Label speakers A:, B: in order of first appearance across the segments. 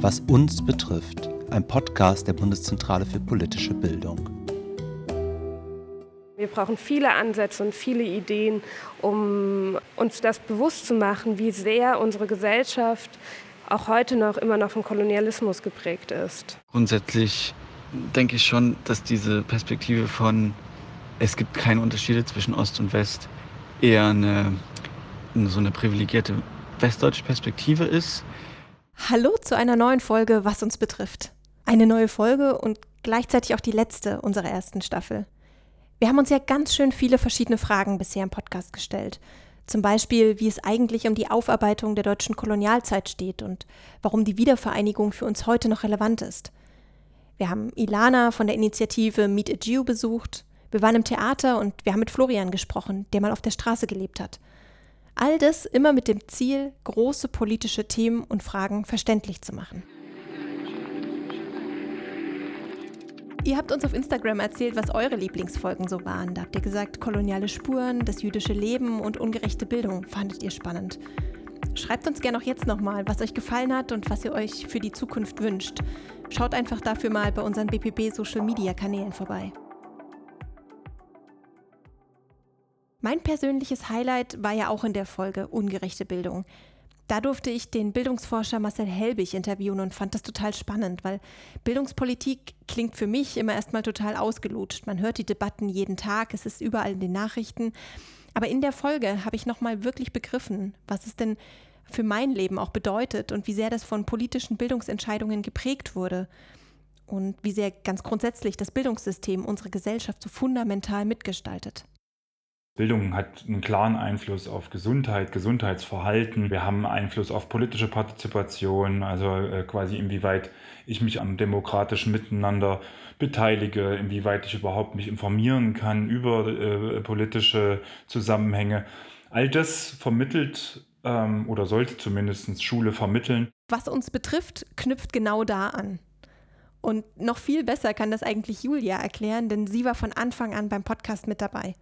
A: Was uns betrifft, ein Podcast der Bundeszentrale für politische Bildung.
B: Wir brauchen viele Ansätze und viele Ideen, um uns das bewusst zu machen, wie sehr unsere Gesellschaft auch heute noch immer noch vom Kolonialismus geprägt ist.
C: Grundsätzlich denke ich schon, dass diese Perspektive von es gibt keine Unterschiede zwischen Ost und West eher eine, so eine privilegierte westdeutsche Perspektive ist.
D: Hallo zu einer neuen Folge, was uns betrifft. Eine neue Folge und gleichzeitig auch die letzte unserer ersten Staffel. Wir haben uns ja ganz schön viele verschiedene Fragen bisher im Podcast gestellt. Zum Beispiel, wie es eigentlich um die Aufarbeitung der deutschen Kolonialzeit steht und warum die Wiedervereinigung für uns heute noch relevant ist. Wir haben Ilana von der Initiative Meet a Jew besucht, wir waren im Theater und wir haben mit Florian gesprochen, der mal auf der Straße gelebt hat. All das immer mit dem Ziel, große politische Themen und Fragen verständlich zu machen. Ihr habt uns auf Instagram erzählt, was eure Lieblingsfolgen so waren. Da habt ihr gesagt, koloniale Spuren, das jüdische Leben und ungerechte Bildung fandet ihr spannend. Schreibt uns gerne auch jetzt nochmal, was euch gefallen hat und was ihr euch für die Zukunft wünscht. Schaut einfach dafür mal bei unseren BPB Social Media Kanälen vorbei. Mein persönliches Highlight war ja auch in der Folge Ungerechte Bildung. Da durfte ich den Bildungsforscher Marcel Helbig interviewen und fand das total spannend, weil Bildungspolitik klingt für mich immer erstmal total ausgelutscht. Man hört die Debatten jeden Tag, es ist überall in den Nachrichten. Aber in der Folge habe ich nochmal wirklich begriffen, was es denn für mein Leben auch bedeutet und wie sehr das von politischen Bildungsentscheidungen geprägt wurde und wie sehr ganz grundsätzlich das Bildungssystem unsere Gesellschaft so fundamental mitgestaltet.
E: Bildung hat einen klaren Einfluss auf Gesundheit, Gesundheitsverhalten. Wir haben Einfluss auf politische Partizipation, also äh, quasi inwieweit ich mich am demokratischen Miteinander beteilige, inwieweit ich überhaupt mich informieren kann über äh, politische Zusammenhänge. All das vermittelt ähm, oder sollte zumindest Schule vermitteln.
D: Was uns betrifft, knüpft genau da an. Und noch viel besser kann das eigentlich Julia erklären, denn sie war von Anfang an beim Podcast mit dabei.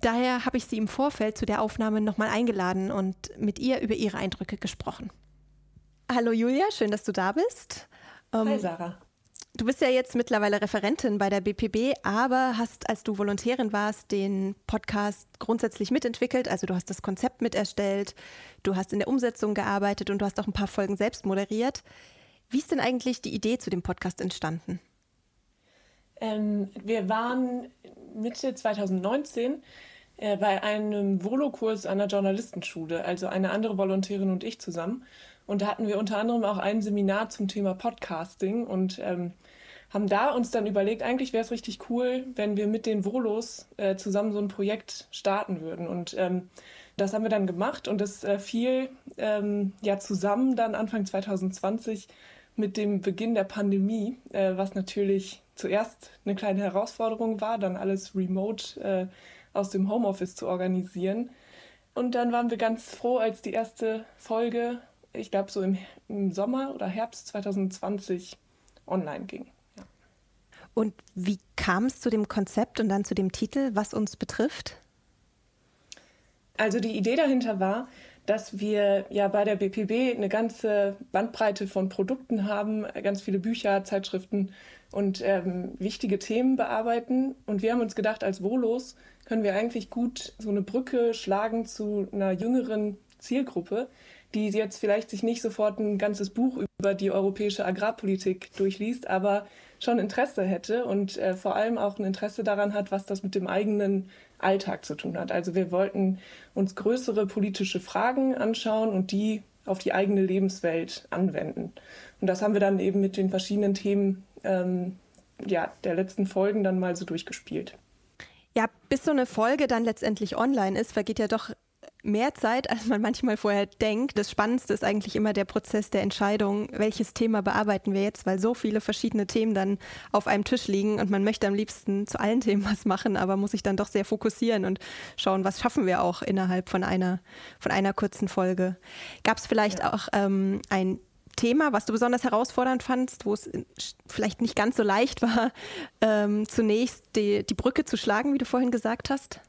D: Daher habe ich sie im Vorfeld zu der Aufnahme nochmal eingeladen und mit ihr über ihre Eindrücke gesprochen. Hallo Julia, schön, dass du da bist.
F: Ähm, Hi Sarah.
D: Du bist ja jetzt mittlerweile Referentin bei der BPB, aber hast, als du Volontärin warst, den Podcast grundsätzlich mitentwickelt. Also du hast das Konzept miterstellt, du hast in der Umsetzung gearbeitet und du hast auch ein paar Folgen selbst moderiert. Wie ist denn eigentlich die Idee zu dem Podcast entstanden?
F: Ähm, wir waren Mitte 2019 äh, bei einem Volokurs an der Journalistenschule, also eine andere Volontärin und ich zusammen. Und da hatten wir unter anderem auch ein Seminar zum Thema Podcasting und ähm, haben da uns dann überlegt, eigentlich wäre es richtig cool, wenn wir mit den Volos äh, zusammen so ein Projekt starten würden. Und ähm, das haben wir dann gemacht und das äh, fiel ähm, ja zusammen dann Anfang 2020 mit dem Beginn der Pandemie, äh, was natürlich zuerst eine kleine Herausforderung war, dann alles remote äh, aus dem Homeoffice zu organisieren. Und dann waren wir ganz froh, als die erste Folge, ich glaube so im, im, Sommer oder Herbst 2020 online ging. Ja.
D: Und wie kam es zu dem Konzept und dann zu dem Titel, was uns betrifft?
F: Also die Idee dahinter war, dass wir ja bei der BPB eine ganze Bandbreite von Produkten haben, ganz viele Bücher, Zeitschriften und ähm, wichtige Themen bearbeiten. Und wir haben uns gedacht, als Volos können wir eigentlich gut so eine Brücke schlagen zu einer jüngeren Zielgruppe, die jetzt vielleicht sich nicht sofort ein ganzes Buch über die europäische Agrarpolitik durchliest, aber schon Interesse hätte und äh, vor allem auch ein Interesse daran hat, was das mit dem eigenen Alltag zu tun hat. Also wir wollten uns größere politische Fragen anschauen und die auf die eigene Lebenswelt anwenden. Und das haben wir dann eben mit den verschiedenen Themen ähm, ja, der letzten Folgen dann mal so durchgespielt.
D: Ja, bis so eine Folge dann letztendlich online ist, vergeht ja doch mehr Zeit, als man manchmal vorher denkt. Das Spannendste ist eigentlich immer der Prozess der Entscheidung, welches Thema bearbeiten wir jetzt, weil so viele verschiedene Themen dann auf einem Tisch liegen und man möchte am liebsten zu allen Themen was machen, aber muss sich dann doch sehr fokussieren und schauen, was schaffen wir auch innerhalb von einer, von einer kurzen Folge. Gab es vielleicht ja. auch ähm, ein Thema, was du besonders herausfordernd fandst, wo es vielleicht nicht ganz so leicht war, ähm, zunächst die, die Brücke zu schlagen, wie du vorhin gesagt hast?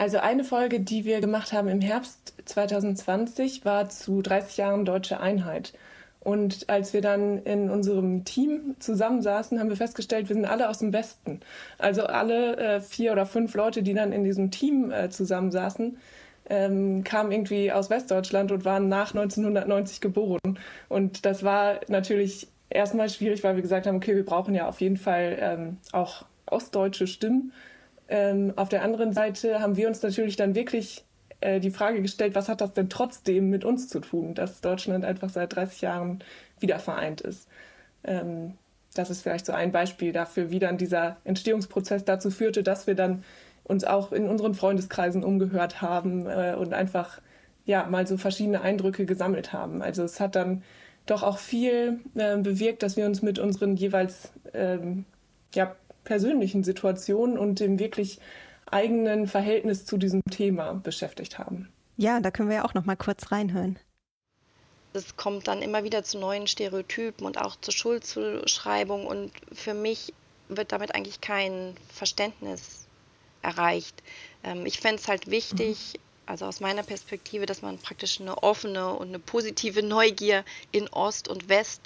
F: Also eine Folge, die wir gemacht haben im Herbst 2020, war zu 30 Jahren deutsche Einheit. Und als wir dann in unserem Team zusammensaßen, haben wir festgestellt, wir sind alle aus dem Westen. Also alle äh, vier oder fünf Leute, die dann in diesem Team äh, zusammensaßen, ähm, kamen irgendwie aus Westdeutschland und waren nach 1990 geboren. Und das war natürlich erstmal schwierig, weil wir gesagt haben, okay, wir brauchen ja auf jeden Fall ähm, auch ostdeutsche Stimmen. Ähm, auf der anderen Seite haben wir uns natürlich dann wirklich äh, die Frage gestellt, was hat das denn trotzdem mit uns zu tun, dass Deutschland einfach seit 30 Jahren wieder vereint ist. Ähm, das ist vielleicht so ein Beispiel dafür, wie dann dieser Entstehungsprozess dazu führte, dass wir dann uns auch in unseren Freundeskreisen umgehört haben äh, und einfach ja mal so verschiedene Eindrücke gesammelt haben. Also es hat dann doch auch viel äh, bewirkt, dass wir uns mit unseren jeweils ähm, ja, persönlichen Situationen und dem wirklich eigenen Verhältnis zu diesem Thema beschäftigt haben.
D: Ja, da können wir ja auch noch mal kurz reinhören.
G: Es kommt dann immer wieder zu neuen Stereotypen und auch zur Schuldzuschreibung und für mich wird damit eigentlich kein Verständnis erreicht. Ähm, ich fände es halt wichtig, mhm. also aus meiner Perspektive, dass man praktisch eine offene und eine positive Neugier in Ost und West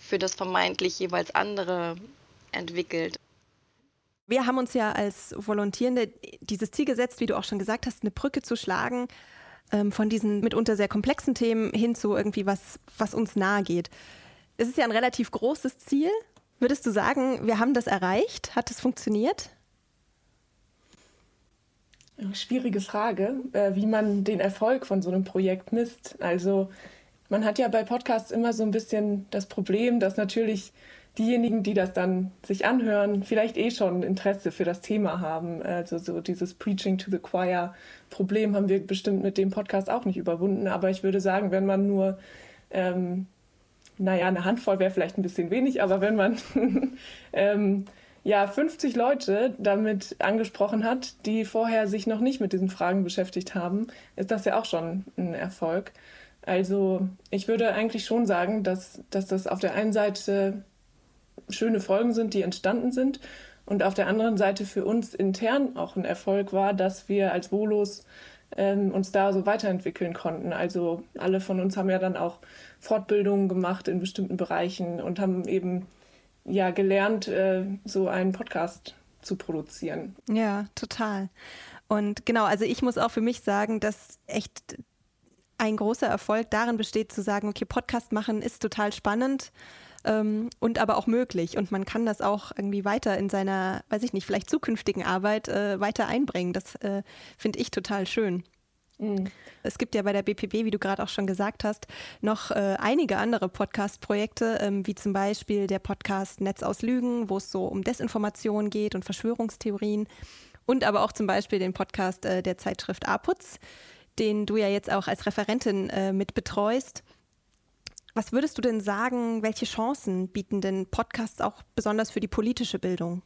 G: für das vermeintlich jeweils andere entwickelt.
D: Wir haben uns ja als Volontierende dieses Ziel gesetzt, wie du auch schon gesagt hast, eine Brücke zu schlagen ähm, von diesen mitunter sehr komplexen Themen hin zu irgendwie was, was uns nahe geht. Es ist ja ein relativ großes Ziel. Würdest du sagen, wir haben das erreicht? Hat es funktioniert?
F: Schwierige Frage, äh, wie man den Erfolg von so einem Projekt misst. Also man hat ja bei Podcasts immer so ein bisschen das Problem, dass natürlich diejenigen, die das dann sich anhören, vielleicht eh schon Interesse für das Thema haben. Also so dieses Preaching to the Choir Problem haben wir bestimmt mit dem Podcast auch nicht überwunden. Aber ich würde sagen, wenn man nur, ähm, naja, eine Handvoll wäre vielleicht ein bisschen wenig, aber wenn man ähm, ja 50 Leute damit angesprochen hat, die vorher sich noch nicht mit diesen Fragen beschäftigt haben, ist das ja auch schon ein Erfolg. Also ich würde eigentlich schon sagen, dass, dass das auf der einen Seite schöne Folgen sind, die entstanden sind. Und auf der anderen Seite für uns intern auch ein Erfolg war, dass wir als Volos ähm, uns da so weiterentwickeln konnten. Also alle von uns haben ja dann auch Fortbildungen gemacht in bestimmten Bereichen und haben eben ja gelernt, äh, so einen Podcast zu produzieren.
D: Ja, total. Und genau, also ich muss auch für mich sagen, dass echt ein großer Erfolg darin besteht, zu sagen, okay, Podcast machen ist total spannend ähm, und aber auch möglich. Und man kann das auch irgendwie weiter in seiner, weiß ich nicht, vielleicht zukünftigen Arbeit äh, weiter einbringen. Das äh, finde ich total schön. Mhm. Es gibt ja bei der BPB, wie du gerade auch schon gesagt hast, noch äh, einige andere Podcast-Projekte, ähm, wie zum Beispiel der Podcast Netz aus Lügen, wo es so um Desinformation geht und Verschwörungstheorien. Und aber auch zum Beispiel den Podcast äh, der Zeitschrift APUZ, den du ja jetzt auch als Referentin äh, mit betreust. Was würdest du denn sagen, welche Chancen bieten denn Podcasts auch besonders für die politische Bildung?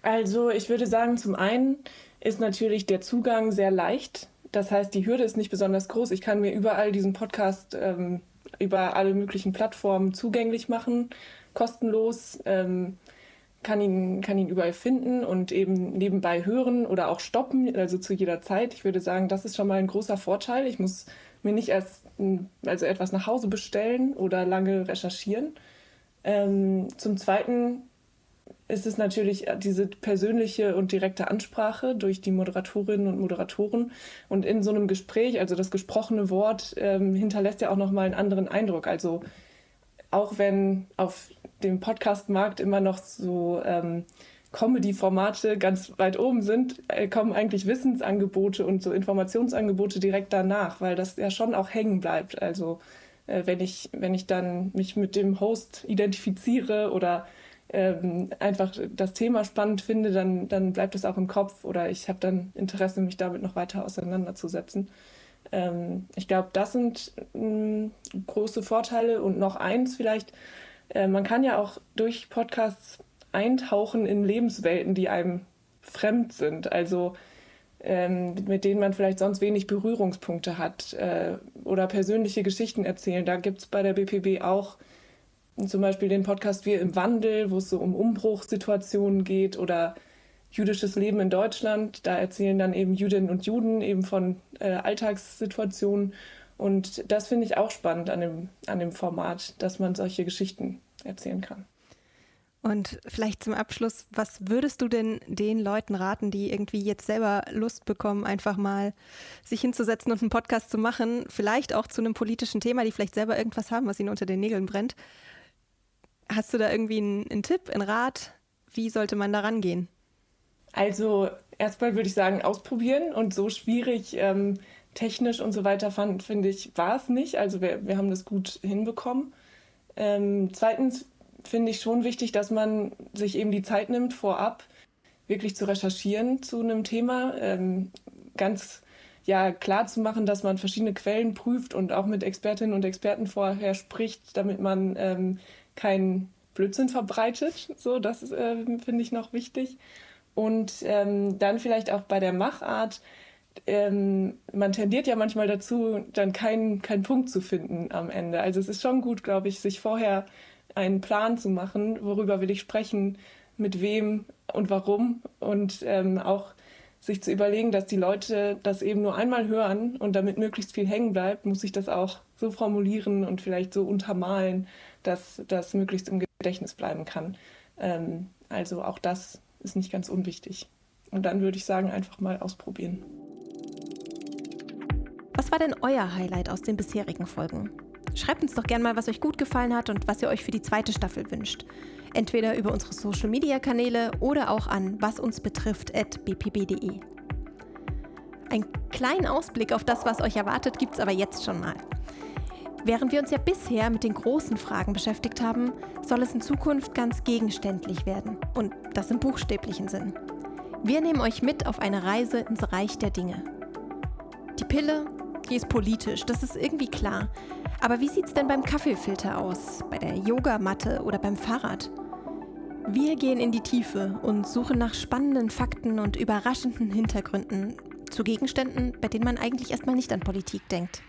F: Also ich würde sagen, zum einen ist natürlich der Zugang sehr leicht. Das heißt, die Hürde ist nicht besonders groß. Ich kann mir überall diesen Podcast ähm, über alle möglichen Plattformen zugänglich machen, kostenlos, ähm, kann, ihn, kann ihn überall finden und eben nebenbei hören oder auch stoppen, also zu jeder Zeit. Ich würde sagen, das ist schon mal ein großer Vorteil. Ich muss mir nicht erst also etwas nach Hause bestellen oder lange recherchieren. Ähm, zum Zweiten ist es natürlich diese persönliche und direkte Ansprache durch die Moderatorinnen und Moderatoren. Und in so einem Gespräch, also das gesprochene Wort, ähm, hinterlässt ja auch nochmal einen anderen Eindruck. Also auch wenn auf dem Podcast-Markt immer noch so ähm, Comedy-Formate ganz weit oben sind, äh, kommen eigentlich Wissensangebote und so Informationsangebote direkt danach, weil das ja schon auch hängen bleibt. Also äh, wenn ich, wenn ich dann mich mit dem Host identifiziere oder ähm, einfach das Thema spannend finde, dann, dann bleibt es auch im Kopf oder ich habe dann Interesse, mich damit noch weiter auseinanderzusetzen. Ähm, ich glaube, das sind mh, große Vorteile und noch eins vielleicht. Äh, man kann ja auch durch Podcasts eintauchen in Lebenswelten, die einem fremd sind, also ähm, mit denen man vielleicht sonst wenig Berührungspunkte hat äh, oder persönliche Geschichten erzählen. Da gibt es bei der BPB auch zum Beispiel den Podcast Wir im Wandel, wo es so um Umbruchssituationen geht oder jüdisches Leben in Deutschland. Da erzählen dann eben Jüdinnen und Juden eben von äh, Alltagssituationen. Und das finde ich auch spannend an dem, an dem Format, dass man solche Geschichten erzählen kann.
D: Und vielleicht zum Abschluss, was würdest du denn den Leuten raten, die irgendwie jetzt selber Lust bekommen, einfach mal sich hinzusetzen und einen Podcast zu machen, vielleicht auch zu einem politischen Thema, die vielleicht selber irgendwas haben, was ihnen unter den Nägeln brennt? Hast du da irgendwie einen, einen Tipp, einen Rat? Wie sollte man da rangehen?
F: Also erstmal würde ich sagen, ausprobieren und so schwierig ähm, technisch und so weiter fand, finde ich, war es nicht. Also wir, wir haben das gut hinbekommen. Ähm, zweitens finde ich schon wichtig, dass man sich eben die Zeit nimmt, vorab wirklich zu recherchieren zu einem Thema. Ähm, ganz ja, klar zu machen, dass man verschiedene Quellen prüft und auch mit Expertinnen und Experten vorher spricht, damit man ähm, keinen Blödsinn verbreitet. So, das äh, finde ich noch wichtig. Und ähm, dann vielleicht auch bei der Machart. Ähm, man tendiert ja manchmal dazu, dann keinen keinen Punkt zu finden am Ende. Also es ist schon gut, glaube ich, sich vorher einen Plan zu machen, worüber will ich sprechen, mit wem und warum und ähm, auch sich zu überlegen, dass die Leute das eben nur einmal hören und damit möglichst viel hängen bleibt, muss ich das auch so formulieren und vielleicht so untermalen, dass das möglichst im Gedächtnis bleiben kann. Ähm, also auch das ist nicht ganz unwichtig. Und dann würde ich sagen, einfach mal ausprobieren.
D: Was war denn euer Highlight aus den bisherigen Folgen? Schreibt uns doch gerne mal, was euch gut gefallen hat und was ihr euch für die zweite Staffel wünscht. Entweder über unsere Social Media Kanäle oder auch an wasunsbetrifft.bpb.de. Einen kleinen Ausblick auf das, was euch erwartet, gibt es aber jetzt schon mal. Während wir uns ja bisher mit den großen Fragen beschäftigt haben, soll es in Zukunft ganz gegenständlich werden. Und das im buchstäblichen Sinn. Wir nehmen euch mit auf eine Reise ins Reich der Dinge. Die Pille, die ist politisch, das ist irgendwie klar. Aber wie sieht's denn beim Kaffeefilter aus, bei der Yogamatte oder beim Fahrrad? Wir gehen in die Tiefe und suchen nach spannenden Fakten und überraschenden Hintergründen zu Gegenständen, bei denen man eigentlich erstmal nicht an Politik denkt.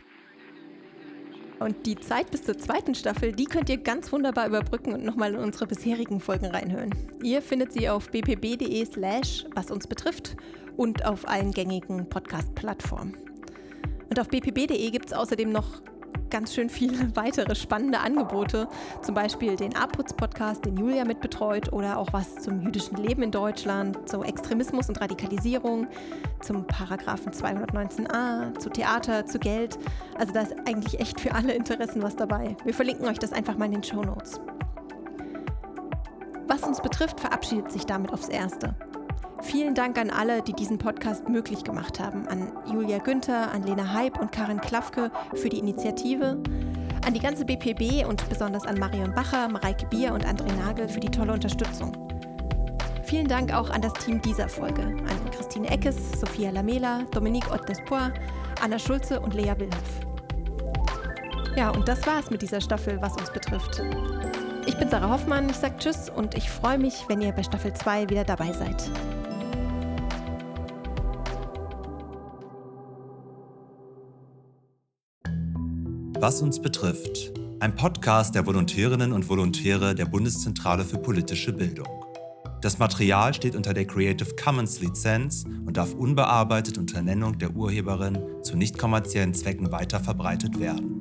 D: Und die Zeit bis zur zweiten Staffel, die könnt ihr ganz wunderbar überbrücken und nochmal in unsere bisherigen Folgen reinhören. Ihr findet sie auf bpb.de slash was uns betrifft und auf allen gängigen Podcast-Plattformen. Und auf bpb.de gibt es außerdem noch ganz schön viele weitere spannende Angebote. Zum Beispiel den A-Putz-Podcast, den Julia mitbetreut, oder auch was zum jüdischen Leben in Deutschland, zu Extremismus und Radikalisierung, zum Paragraphen 219a, zu Theater, zu Geld. Also da ist eigentlich echt für alle Interessen was dabei. Wir verlinken euch das einfach mal in den Show Notes. Was uns betrifft, verabschiedet sich damit aufs Erste. Vielen Dank an alle, die diesen Podcast möglich gemacht haben. An Julia Günther, an Lena Heib und Karin Klafke für die Initiative. An die ganze BPB und besonders an Marion Bacher, Mareike Bier und André Nagel für die tolle Unterstützung. Vielen Dank auch an das Team dieser Folge, an Christine Eckes, Sophia Lamela, Dominique Ottespoir, Anna Schulze und Lea Wilhoff. Ja, und das war's mit dieser Staffel, was uns betrifft. Ich bin Sarah Hoffmann, ich sage Tschüss und ich freue mich, wenn ihr bei Staffel 2 wieder dabei seid.
A: Was uns betrifft. Ein Podcast der Volontärinnen und Volontäre der Bundeszentrale für politische Bildung. Das Material steht unter der Creative Commons Lizenz und darf unbearbeitet unter Nennung der Urheberin zu nicht kommerziellen Zwecken weiterverbreitet werden.